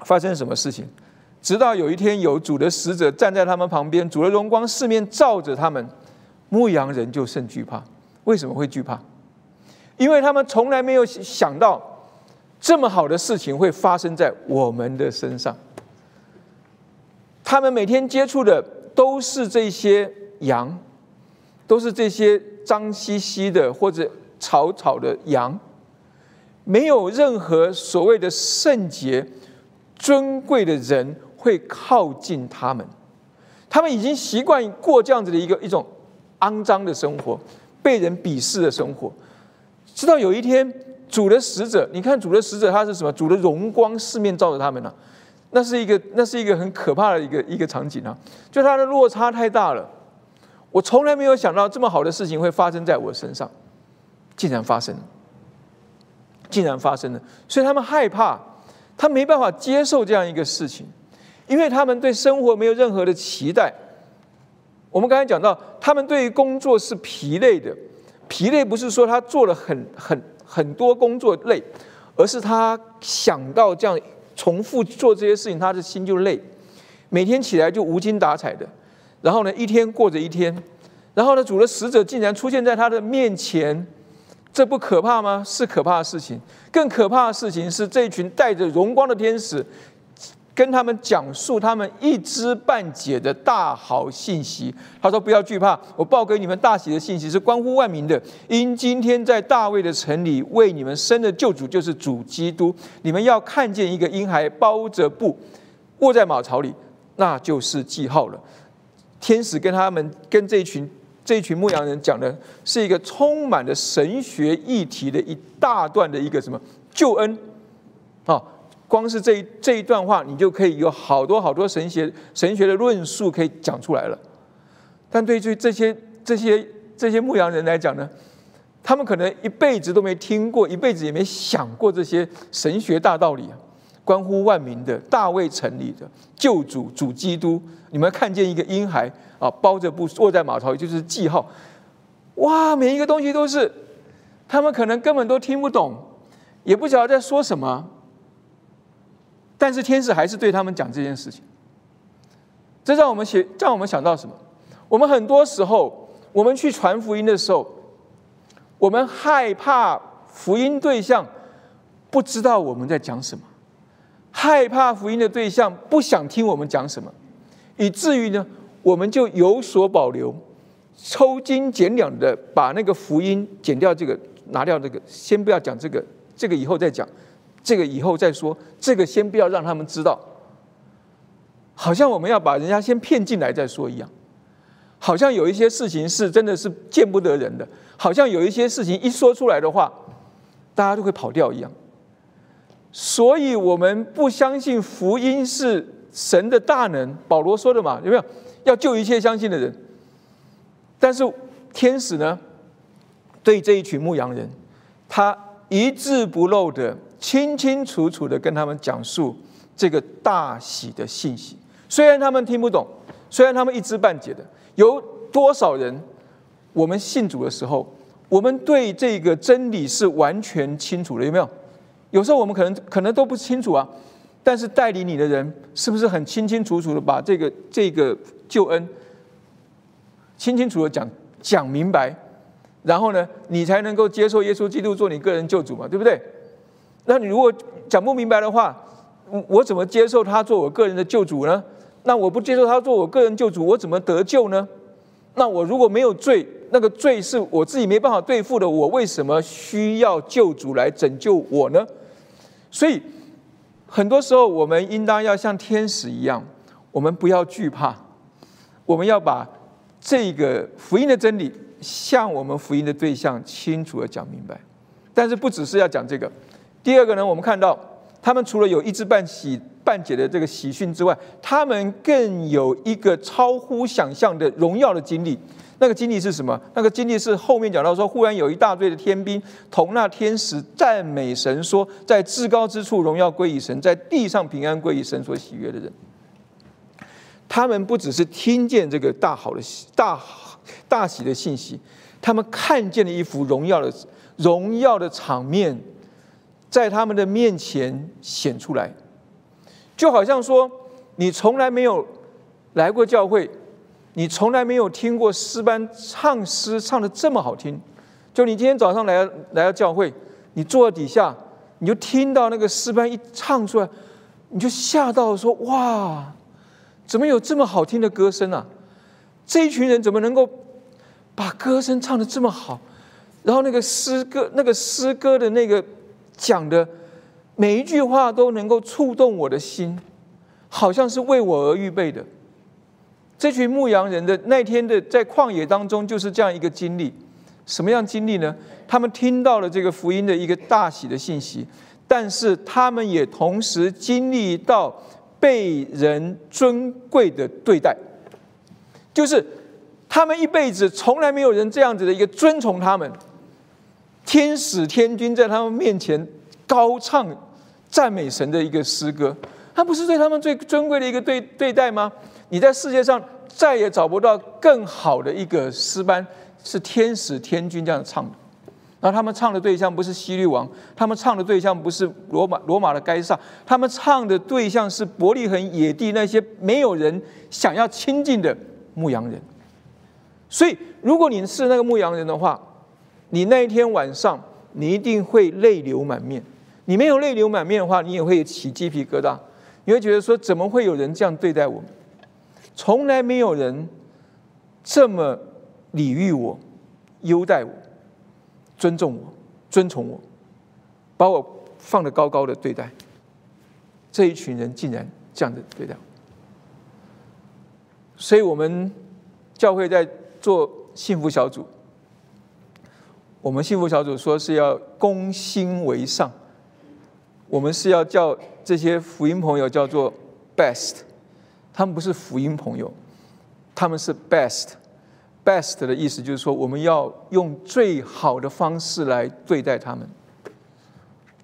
发生什么事情？直到有一天，有主的使者站在他们旁边，主的荣光四面照着他们，牧羊人就甚惧怕。为什么会惧怕？因为他们从来没有想到这么好的事情会发生在我们的身上。他们每天接触的都是这些羊，都是这些脏兮兮的或者草草的羊，没有任何所谓的圣洁、尊贵的人会靠近他们。他们已经习惯过这样子的一个一种肮脏的生活，被人鄙视的生活。直到有一天，主的使者，你看主的使者他是什么？主的荣光四面照着他们呢？那是一个，那是一个很可怕的一个一个场景啊！就它的落差太大了。我从来没有想到这么好的事情会发生在我身上，竟然发生了，竟然发生了。所以他们害怕，他没办法接受这样一个事情，因为他们对生活没有任何的期待。我们刚才讲到，他们对于工作是疲累的，疲累不是说他做了很很很多工作累，而是他想到这样重复做这些事情，他的心就累，每天起来就无精打采的。然后呢，一天过着一天，然后呢，主的使者竟然出现在他的面前，这不可怕吗？是可怕的事情。更可怕的事情是，这一群带着荣光的天使，跟他们讲述他们一知半解的大好信息。他说：“不要惧怕，我报给你们大喜的信息是关乎万民的。因今天在大卫的城里为你们生的救主就是主基督。你们要看见一个婴孩包着布，卧在马槽里，那就是记号了。”天使跟他们跟这一群这一群牧羊人讲的是一个充满了神学议题的一大段的一个什么救恩啊！光是这一这一段话，你就可以有好多好多神学神学的论述可以讲出来了。但对于这些这些这些牧羊人来讲呢，他们可能一辈子都没听过，一辈子也没想过这些神学大道理。关乎万民的大卫城里的救主主基督，你们看见一个婴孩啊，包着布卧在马槽，就是记号。哇，每一个东西都是，他们可能根本都听不懂，也不晓得在说什么。但是天使还是对他们讲这件事情，这让我们写，让我们想到什么？我们很多时候，我们去传福音的时候，我们害怕福音对象不知道我们在讲什么。害怕福音的对象不想听我们讲什么，以至于呢，我们就有所保留，抽斤减两的把那个福音减掉，这个拿掉这个，先不要讲这个，这个以后再讲，这个以后再说，这个先不要让他们知道，好像我们要把人家先骗进来再说一样，好像有一些事情是真的是见不得人的，好像有一些事情一说出来的话，大家都会跑掉一样。所以我们不相信福音是神的大能，保罗说的嘛，有没有？要救一切相信的人。但是天使呢，对这一群牧羊人，他一字不漏的、清清楚楚的跟他们讲述这个大喜的信息。虽然他们听不懂，虽然他们一知半解的，有多少人，我们信主的时候，我们对这个真理是完全清楚的，有没有？有时候我们可能可能都不清楚啊，但是带领你的人是不是很清清楚楚的把这个这个救恩清清楚的讲讲明白，然后呢，你才能够接受耶稣基督做你个人救主嘛，对不对？那你如果讲不明白的话，我我怎么接受他做我个人的救主呢？那我不接受他做我个人救主，我怎么得救呢？那我如果没有罪？那个罪是我自己没办法对付的，我为什么需要救主来拯救我呢？所以，很多时候我们应当要像天使一样，我们不要惧怕，我们要把这个福音的真理向我们福音的对象清楚的讲明白。但是不只是要讲这个，第二个呢，我们看到他们除了有一知半喜半解的这个喜讯之外，他们更有一个超乎想象的荣耀的经历。那个经历是什么？那个经历是后面讲到说，忽然有一大队的天兵同那天使赞美神，说在至高之处荣耀归于神，在地上平安归于神所喜悦的人。他们不只是听见这个大好的大大喜的信息，他们看见了一幅荣耀的荣耀的场面，在他们的面前显出来，就好像说你从来没有来过教会。你从来没有听过诗班唱诗唱的这么好听，就你今天早上来来到教会，你坐在底下，你就听到那个诗班一唱出来，你就吓到说：“哇，怎么有这么好听的歌声啊？这一群人怎么能够把歌声唱的这么好，然后那个诗歌，那个诗歌的那个讲的每一句话都能够触动我的心，好像是为我而预备的。这群牧羊人的那天的在旷野当中，就是这样一个经历。什么样经历呢？他们听到了这个福音的一个大喜的信息，但是他们也同时经历到被人尊贵的对待，就是他们一辈子从来没有人这样子的一个尊崇他们，天使天君在他们面前高唱赞美神的一个诗歌，他不是对他们最尊贵的一个对对待吗？你在世界上再也找不到更好的一个诗班。是天使天君这样唱的，然后他们唱的对象不是希律王，他们唱的对象不是罗马罗马的该撒，他们唱的对象是伯利恒野地那些没有人想要亲近的牧羊人。所以，如果你是那个牧羊人的话，你那一天晚上你一定会泪流满面。你没有泪流满面的话，你也会起鸡皮疙瘩，你会觉得说，怎么会有人这样对待我？从来没有人这么。礼遇我，优待我，尊重我，尊崇我，把我放得高高的对待。这一群人竟然这样的对待我，所以我们教会在做幸福小组。我们幸福小组说是要攻心为上，我们是要叫这些福音朋友叫做 best，他们不是福音朋友，他们是 best。Best 的意思就是说，我们要用最好的方式来对待他们。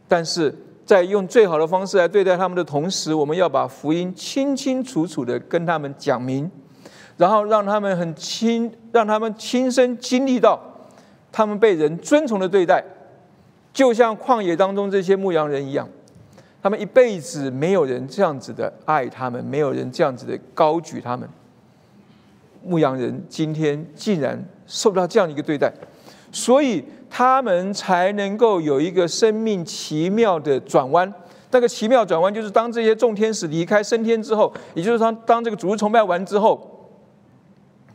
但是在用最好的方式来对待他们的同时，我们要把福音清清楚楚的跟他们讲明，然后让他们很亲，让他们亲身经历到他们被人尊崇的对待，就像旷野当中这些牧羊人一样，他们一辈子没有人这样子的爱他们，没有人这样子的高举他们。牧羊人今天竟然受到这样一个对待，所以他们才能够有一个生命奇妙的转弯。那个奇妙转弯，就是当这些众天使离开升天之后，也就是当当这个主日崇拜完之后，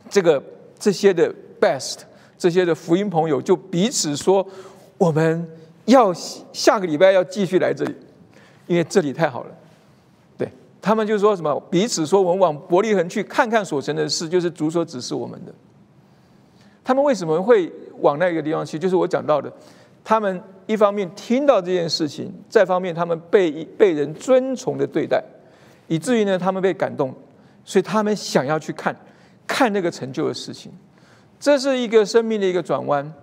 这个这些的 best 这些的福音朋友就彼此说：“我们要下个礼拜要继续来这里，因为这里太好了。”对他们就说什么？彼此说：“我们往伯利恒去看看所成的事，就是主所指示我们的。”他们为什么会往那个地方去？就是我讲到的，他们一方面听到这件事情，再方面他们被被人尊崇的对待，以至于呢，他们被感动，所以他们想要去看看那个成就的事情。这是一个生命的一个转弯。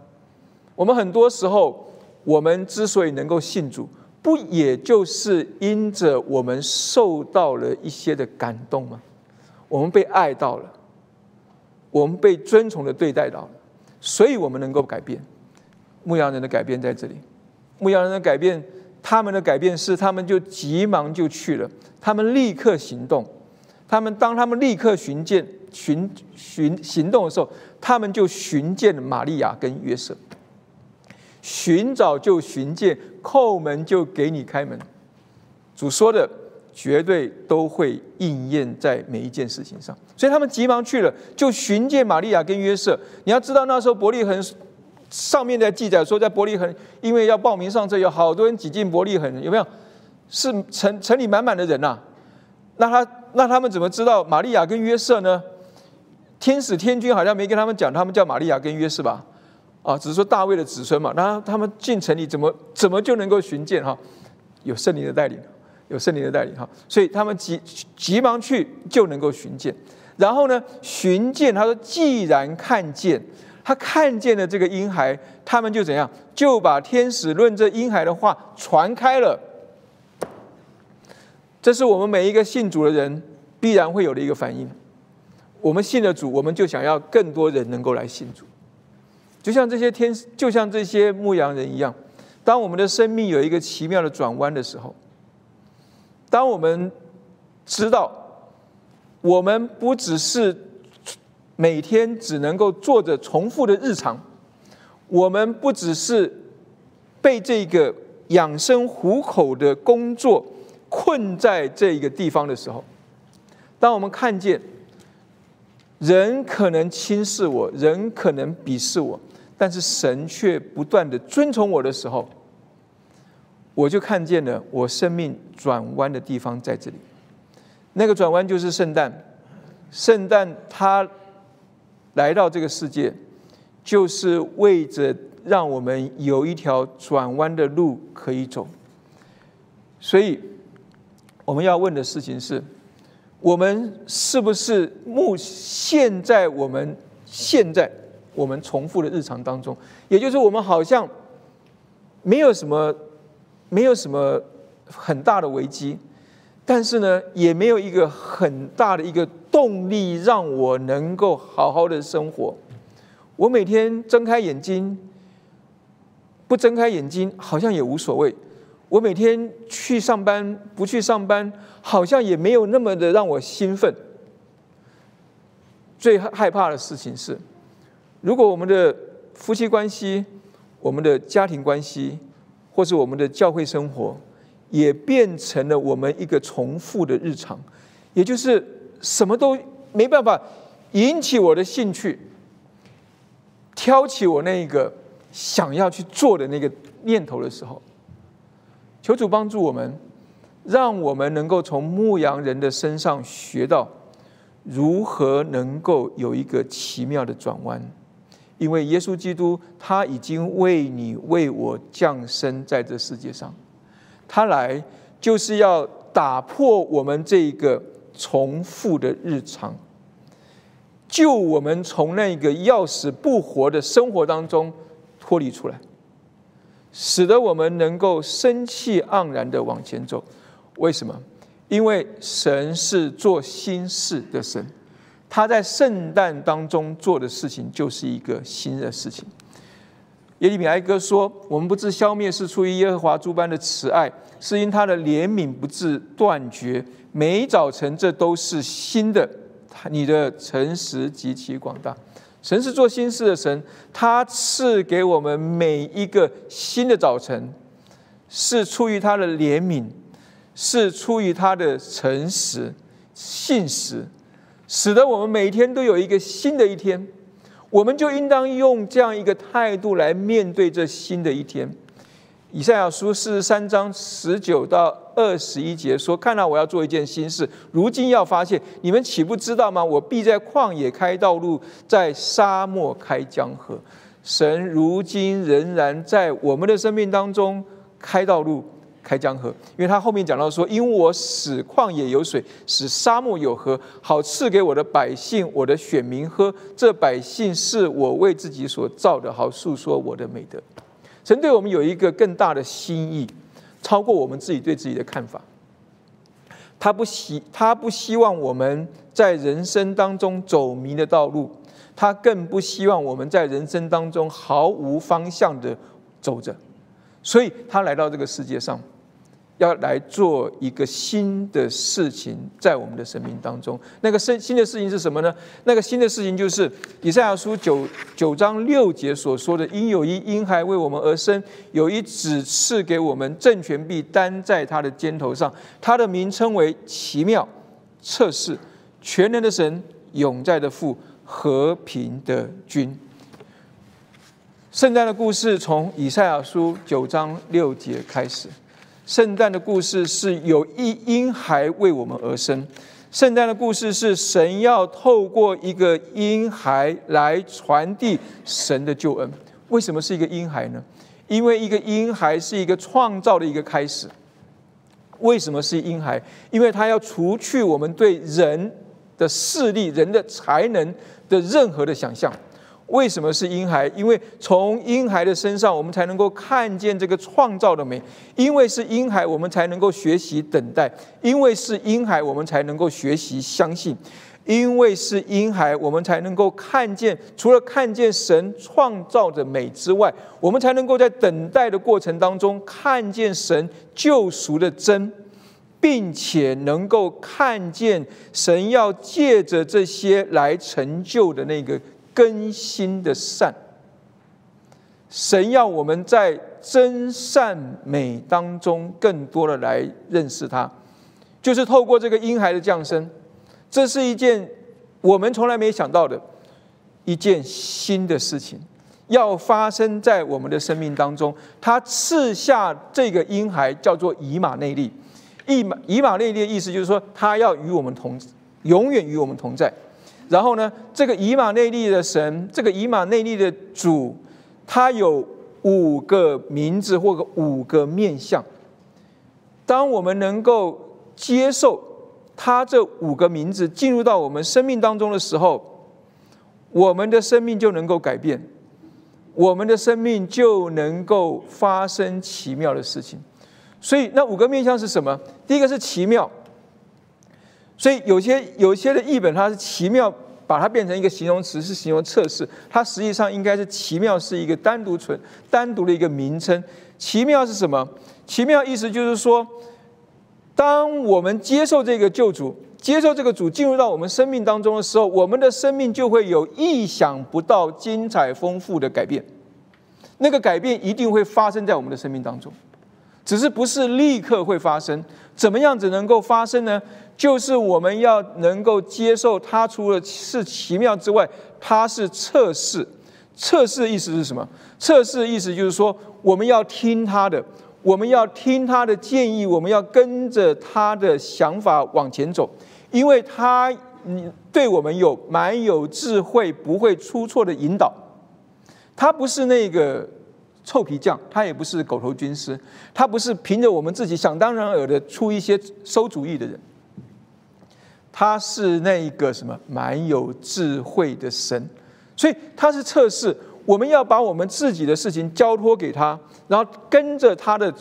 我们很多时候，我们之所以能够信主。不也就是因着我们受到了一些的感动吗？我们被爱到了，我们被尊崇的对待到了，所以我们能够改变。牧羊人的改变在这里，牧羊人的改变，他们的改变是他们就急忙就去了，他们立刻行动。他们当他们立刻寻见、寻寻行动的时候，他们就寻见玛利亚跟约瑟。寻找就寻见，叩门就给你开门。主说的绝对都会应验在每一件事情上，所以他们急忙去了，就寻见玛利亚跟约瑟。你要知道，那时候伯利恒上面的记载说，在伯利恒，因为要报名上车，有好多人挤进伯利恒，有没有？是城城里满满的人呐。那他那他们怎么知道玛利亚跟约瑟呢？天使天君好像没跟他们讲，他们叫玛利亚跟约瑟吧？啊，只是说大卫的子孙嘛，那他们进城里怎么怎么就能够寻见哈？有圣灵的带领，有圣灵的带领哈，所以他们急急忙去就能够寻见。然后呢，寻见他说，既然看见他看见了这个婴孩，他们就怎样，就把天使论这婴孩的话传开了。这是我们每一个信主的人必然会有的一个反应。我们信了主，我们就想要更多人能够来信主。就像这些天，就像这些牧羊人一样，当我们的生命有一个奇妙的转弯的时候，当我们知道我们不只是每天只能够做着重复的日常，我们不只是被这个养生糊口的工作困在这一个地方的时候，当我们看见人可能轻视我，人可能鄙视我，但是神却不断的尊崇我的时候，我就看见了我生命转弯的地方在这里。那个转弯就是圣诞，圣诞他来到这个世界，就是为着让我们有一条转弯的路可以走。所以我们要问的事情是：我们是不是目现在我们现在我们重复的日常当中，也就是我们好像没有什么没有什么很大的危机。但是呢，也没有一个很大的一个动力让我能够好好的生活。我每天睁开眼睛，不睁开眼睛好像也无所谓。我每天去上班，不去上班，好像也没有那么的让我兴奋。最害怕的事情是，如果我们的夫妻关系、我们的家庭关系，或是我们的教会生活。也变成了我们一个重复的日常，也就是什么都没办法引起我的兴趣，挑起我那个想要去做的那个念头的时候，求主帮助我们，让我们能够从牧羊人的身上学到如何能够有一个奇妙的转弯，因为耶稣基督他已经为你为我降生在这世界上。他来就是要打破我们这个重复的日常，救我们从那个要死不活的生活当中脱离出来，使得我们能够生气盎然的往前走。为什么？因为神是做新事的神，他在圣诞当中做的事情就是一个新的事情。耶利米哀歌说：“我们不致消灭，是出于耶和华诸般的慈爱，是因他的怜悯不致断绝。每早晨这都是新的，你的诚实极其广大。神是做新事的神，他赐给我们每一个新的早晨，是出于他的怜悯，是出于他的诚实信实，使得我们每天都有一个新的一天。”我们就应当用这样一个态度来面对这新的一天。以赛亚书四十三章十九到二十一节说：“看到我要做一件新事，如今要发现，你们岂不知道吗？我必在旷野开道路，在沙漠开江河。神如今仍然在我们的生命当中开道路。”开江河，因为他后面讲到说：“因我使旷野有水，使沙漠有河，好赐给我的百姓、我的选民喝。这百姓是我为自己所造的，好诉说我的美德。”神对我们有一个更大的心意，超过我们自己对自己的看法。他不希他不希望我们在人生当中走迷的道路，他更不希望我们在人生当中毫无方向的走着，所以他来到这个世界上。要来做一个新的事情，在我们的生命当中，那个新新的事情是什么呢？那个新的事情就是以赛亚书九九章六节所说的：“因有一婴孩为我们而生，有一子赐给我们，政权必担在他的肩头上。他的名称为奇妙、测试、全能的神、永在的父、和平的君。”圣诞的故事从以赛亚书九章六节开始。圣诞的故事是有一婴孩为我们而生。圣诞的故事是神要透过一个婴孩来传递神的救恩。为什么是一个婴孩呢？因为一个婴孩是一个创造的一个开始。为什么是婴孩？因为他要除去我们对人的势力、人的才能的任何的想象。为什么是婴孩？因为从婴孩的身上，我们才能够看见这个创造的美；因为是婴孩，我们才能够学习等待；因为是婴孩，我们才能够学习相信；因为是婴孩，我们才能够看见除了看见神创造的美之外，我们才能够在等待的过程当中看见神救赎的真，并且能够看见神要借着这些来成就的那个。更新的善，神要我们在真善美当中更多的来认识他，就是透过这个婴孩的降生，这是一件我们从来没想到的一件新的事情，要发生在我们的生命当中。他赐下这个婴孩，叫做以马内利。以马以马内利的意思就是说，他要与我们同，永远与我们同在。然后呢，这个以马内利的神，这个以马内利的主，他有五个名字或五个面相。当我们能够接受他这五个名字进入到我们生命当中的时候，我们的生命就能够改变，我们的生命就能够发生奇妙的事情。所以那五个面相是什么？第一个是奇妙。所以有些有些的译本它是奇妙，把它变成一个形容词，是形容测试。它实际上应该是奇妙是一个单独存单独的一个名称。奇妙是什么？奇妙意思就是说，当我们接受这个救主，接受这个主进入到我们生命当中的时候，我们的生命就会有意想不到、精彩丰富的改变。那个改变一定会发生在我们的生命当中。只是不是立刻会发生？怎么样子能够发生呢？就是我们要能够接受它，除了是奇妙之外，它是测试。测试意思是什么？测试意思就是说，我们要听他的，我们要听他的建议，我们要跟着他的想法往前走，因为他你对我们有蛮有智慧，不会出错的引导。他不是那个。臭皮匠，他也不是狗头军师，他不是凭着我们自己想当然尔的出一些馊主意的人，他是那一个什么蛮有智慧的神，所以他是测试我们要把我们自己的事情交托给他，然后跟着他的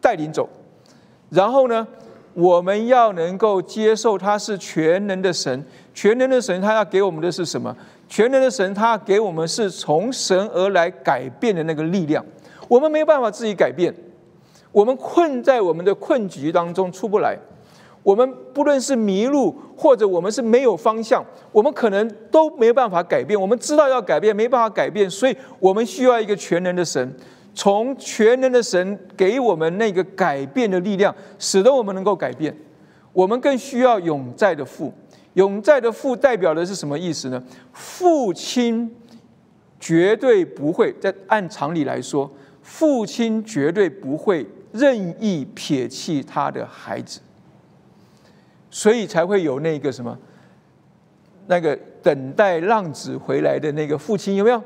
带领走，然后呢，我们要能够接受他是全能的神，全能的神他要给我们的是什么？全能的神，他给我们是从神而来改变的那个力量。我们没有办法自己改变，我们困在我们的困局当中出不来。我们不论是迷路，或者我们是没有方向，我们可能都没办法改变。我们知道要改变，没办法改变，所以我们需要一个全能的神，从全能的神给我们那个改变的力量，使得我们能够改变。我们更需要永在的父。永在的父代表的是什么意思呢？父亲绝对不会在按常理来说，父亲绝对不会任意撇弃他的孩子，所以才会有那个什么，那个等待浪子回来的那个父亲有没有？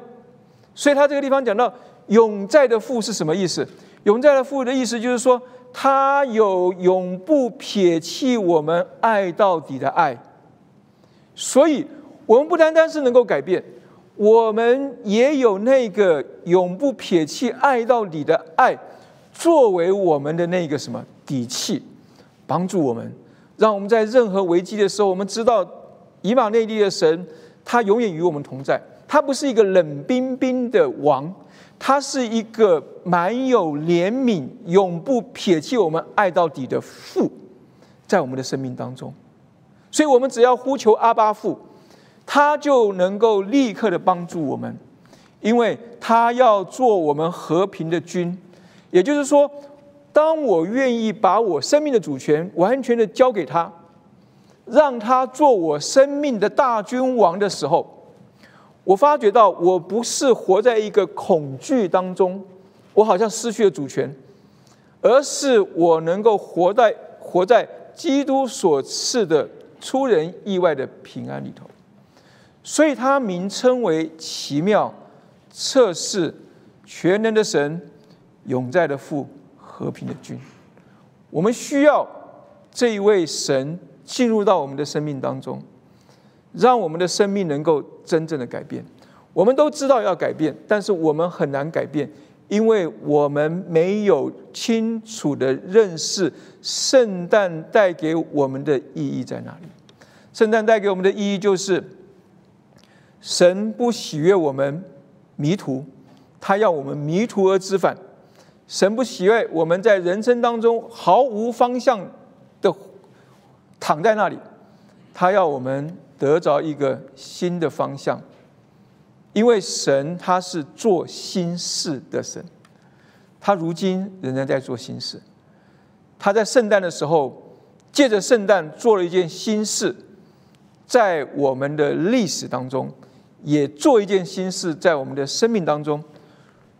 所以他这个地方讲到永在的父是什么意思？永在的父的意思就是说，他有永不撇弃我们爱到底的爱。所以，我们不单单是能够改变，我们也有那个永不撇弃爱到底的爱，作为我们的那个什么底气，帮助我们，让我们在任何危机的时候，我们知道以马内利的神，他永远与我们同在。他不是一个冷冰冰的王，他是一个满有怜悯、永不撇弃我们爱到底的父，在我们的生命当中。所以，我们只要呼求阿巴父，他就能够立刻的帮助我们，因为他要做我们和平的君。也就是说，当我愿意把我生命的主权完全的交给他，让他做我生命的大君王的时候，我发觉到我不是活在一个恐惧当中，我好像失去了主权，而是我能够活在活在基督所赐的。出人意外的平安里头，所以它名称为奇妙、测试、全能的神、永在的父、和平的君。我们需要这一位神进入到我们的生命当中，让我们的生命能够真正的改变。我们都知道要改变，但是我们很难改变。因为我们没有清楚的认识圣诞带给我们的意义在哪里。圣诞带给我们的意义就是，神不喜悦我们迷途，他要我们迷途而知返。神不喜悦我们在人生当中毫无方向的躺在那里，他要我们得着一个新的方向。因为神他是做新事的神，他如今仍然在做新事。他在圣诞的时候，借着圣诞做了一件新事，在我们的历史当中，也做一件新事，在我们的生命当中。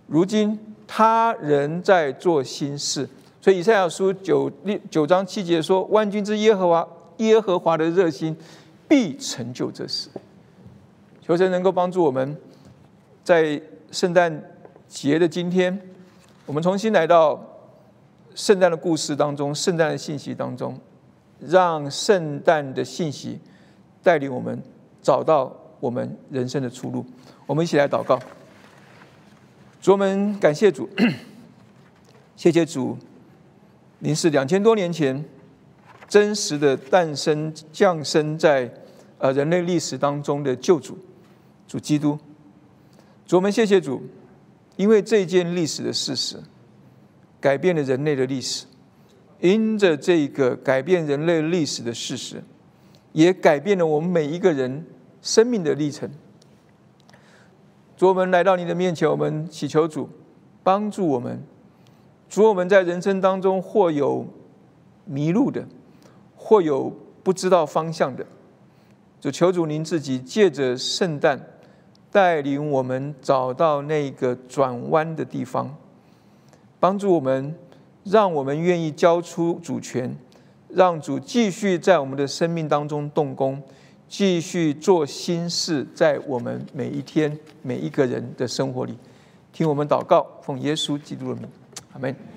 如今他仍在做心事，所以以赛亚书九六九章七节说：“万军之耶和华，耶和华的热心必成就这事。”求神能够帮助我们，在圣诞节的今天，我们重新来到圣诞的故事当中，圣诞的信息当中，让圣诞的信息带领我们找到我们人生的出路。我们一起来祷告。主，我们感谢主，*clears throat* 谢谢主，您是两千多年前真实的诞生、降生在呃人类历史当中的救主，主基督。主，我们谢谢主，因为这件历史的事实改变了人类的历史，因着这个改变人类历史的事实，也改变了我们每一个人生命的历程。主，我们来到你的面前，我们祈求主帮助我们。主，我们在人生当中或有迷路的，或有不知道方向的，就求主您自己借着圣诞带领我们找到那个转弯的地方，帮助我们，让我们愿意交出主权，让主继续在我们的生命当中动工。继续做心事，在我们每一天每一个人的生活里，听我们祷告，奉耶稣基督的名，阿门。